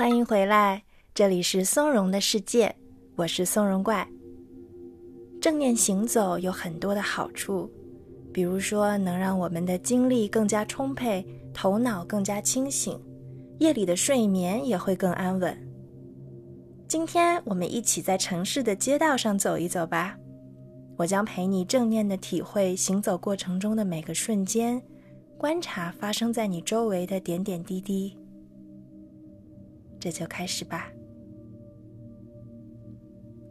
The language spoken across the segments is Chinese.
欢迎回来，这里是松茸的世界，我是松茸怪。正念行走有很多的好处，比如说能让我们的精力更加充沛，头脑更加清醒，夜里的睡眠也会更安稳。今天我们一起在城市的街道上走一走吧，我将陪你正念的体会行走过程中的每个瞬间，观察发生在你周围的点点滴滴。这就开始吧。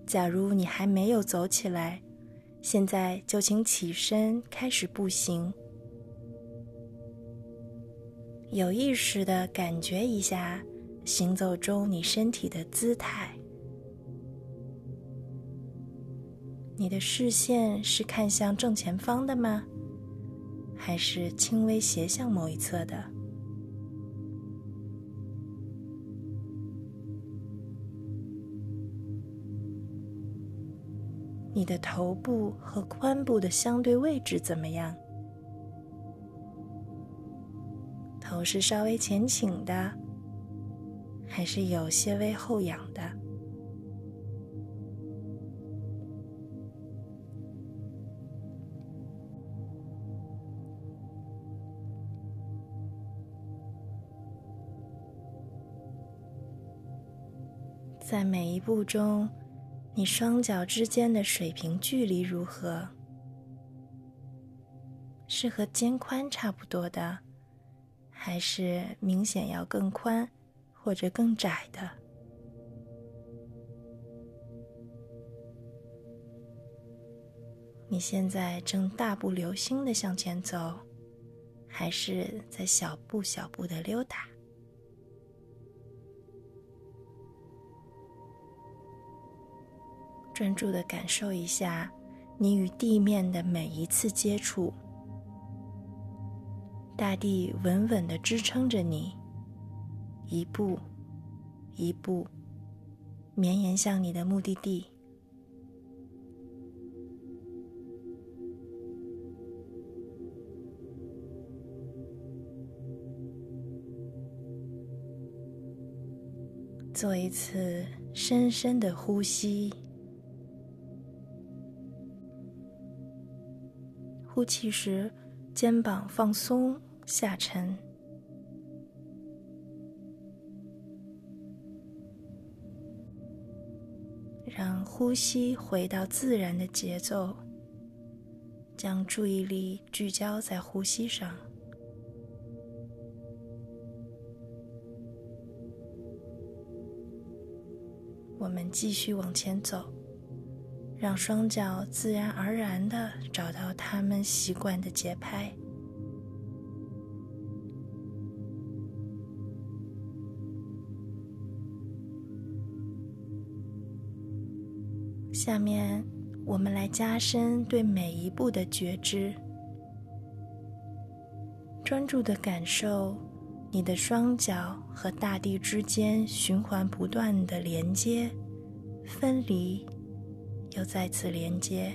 假如你还没有走起来，现在就请起身开始步行，有意识的感觉一下行走中你身体的姿态。你的视线是看向正前方的吗？还是轻微斜向某一侧的？你的头部和髋部的相对位置怎么样？头是稍微前倾的，还是有些微后仰的？在每一步中。你双脚之间的水平距离如何？是和肩宽差不多的，还是明显要更宽或者更窄的？你现在正大步流星的向前走，还是在小步小步的溜达？专注的感受一下你与地面的每一次接触，大地稳稳的支撑着你，一步一步绵延向你的目的地。做一次深深的呼吸。呼气时，肩膀放松下沉，让呼吸回到自然的节奏，将注意力聚焦在呼吸上。我们继续往前走。让双脚自然而然的找到他们习惯的节拍。下面，我们来加深对每一步的觉知，专注的感受你的双脚和大地之间循环不断的连接、分离。又再次连接，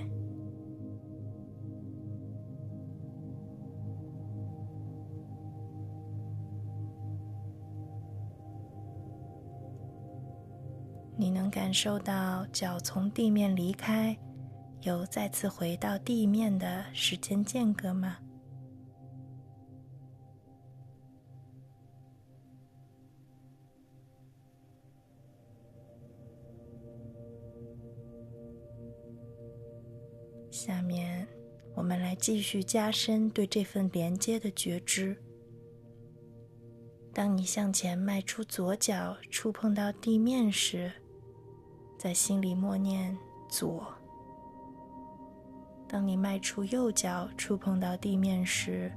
你能感受到脚从地面离开，又再次回到地面的时间间隔吗？下面，我们来继续加深对这份连接的觉知。当你向前迈出左脚，触碰到地面时，在心里默念“左”；当你迈出右脚，触碰到地面时，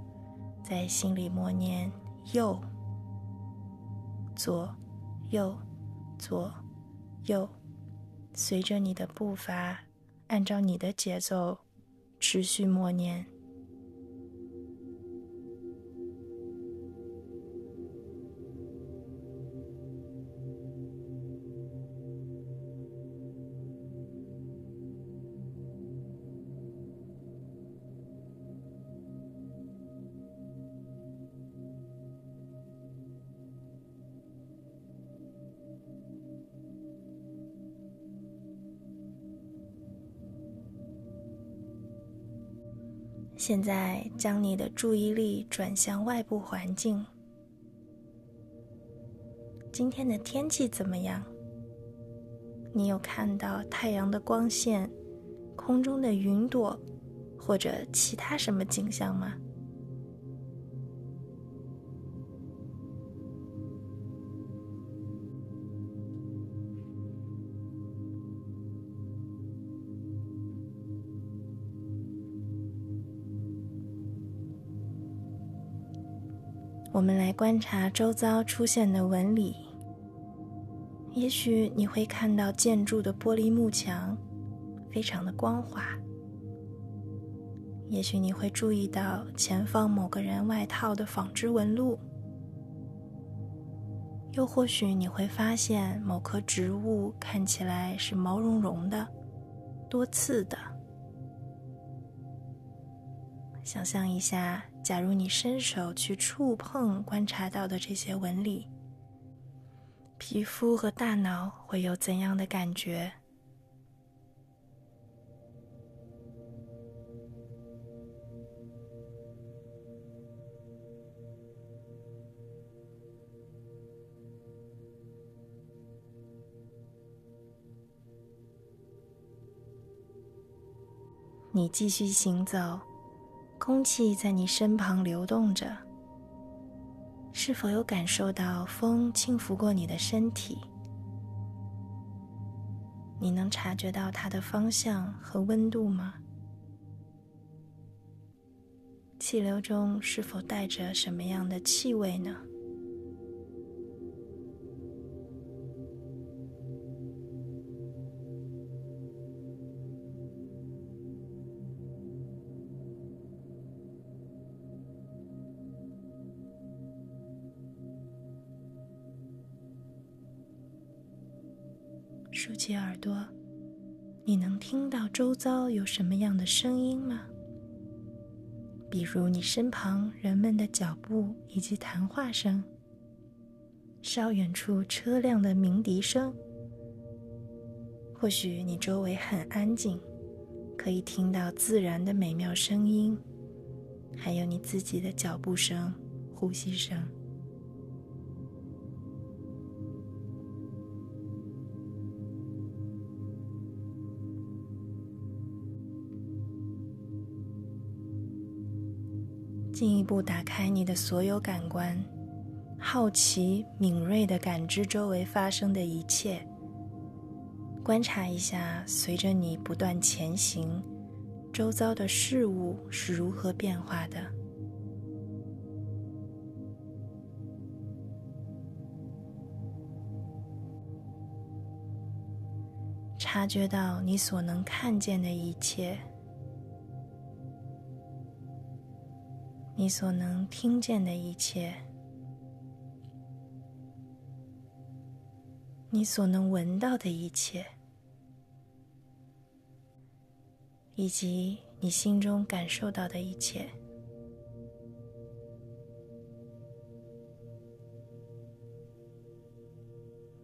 在心里默念“右”。左、右、左、右，随着你的步伐。按照你的节奏，持续默念。现在，将你的注意力转向外部环境。今天的天气怎么样？你有看到太阳的光线、空中的云朵，或者其他什么景象吗？我们来观察周遭出现的纹理。也许你会看到建筑的玻璃幕墙，非常的光滑。也许你会注意到前方某个人外套的纺织纹路。又或许你会发现某棵植物看起来是毛茸茸的、多刺的。想象一下。假如你伸手去触碰观察到的这些纹理，皮肤和大脑会有怎样的感觉？你继续行走。空气在你身旁流动着，是否有感受到风轻拂过你的身体？你能察觉到它的方向和温度吗？气流中是否带着什么样的气味呢？竖起耳朵，你能听到周遭有什么样的声音吗？比如你身旁人们的脚步以及谈话声，稍远处车辆的鸣笛声。或许你周围很安静，可以听到自然的美妙声音，还有你自己的脚步声、呼吸声。进一步打开你的所有感官，好奇、敏锐的感知周围发生的一切，观察一下随着你不断前行，周遭的事物是如何变化的。察觉到你所能看见的一切。你所能听见的一切，你所能闻到的一切，以及你心中感受到的一切，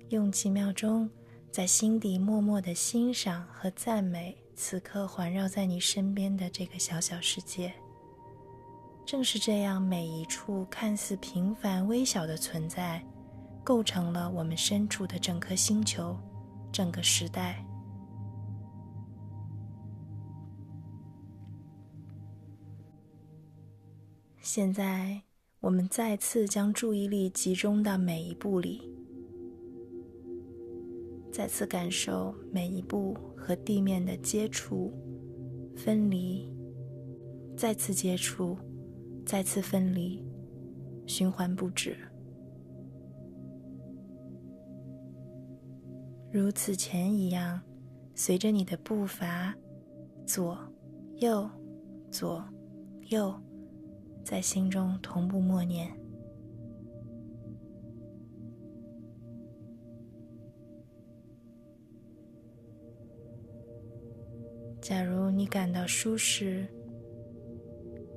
用几秒钟在心底默默的欣赏和赞美此刻环绕在你身边的这个小小世界。正是这样，每一处看似平凡微小的存在，构成了我们身处的整颗星球、整个时代。现在，我们再次将注意力集中到每一步里，再次感受每一步和地面的接触、分离，再次接触。再次分离，循环不止。如此前一样，随着你的步伐，左、右、左、右，在心中同步默念。假如你感到舒适。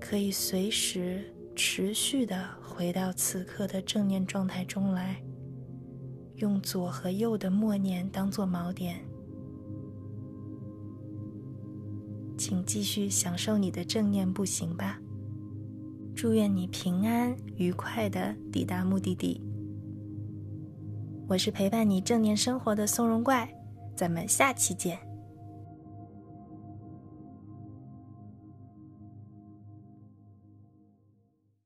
可以随时持续的回到此刻的正念状态中来，用左和右的默念当做锚点。请继续享受你的正念步行吧。祝愿你平安愉快的抵达目的地。我是陪伴你正念生活的松茸怪，咱们下期见。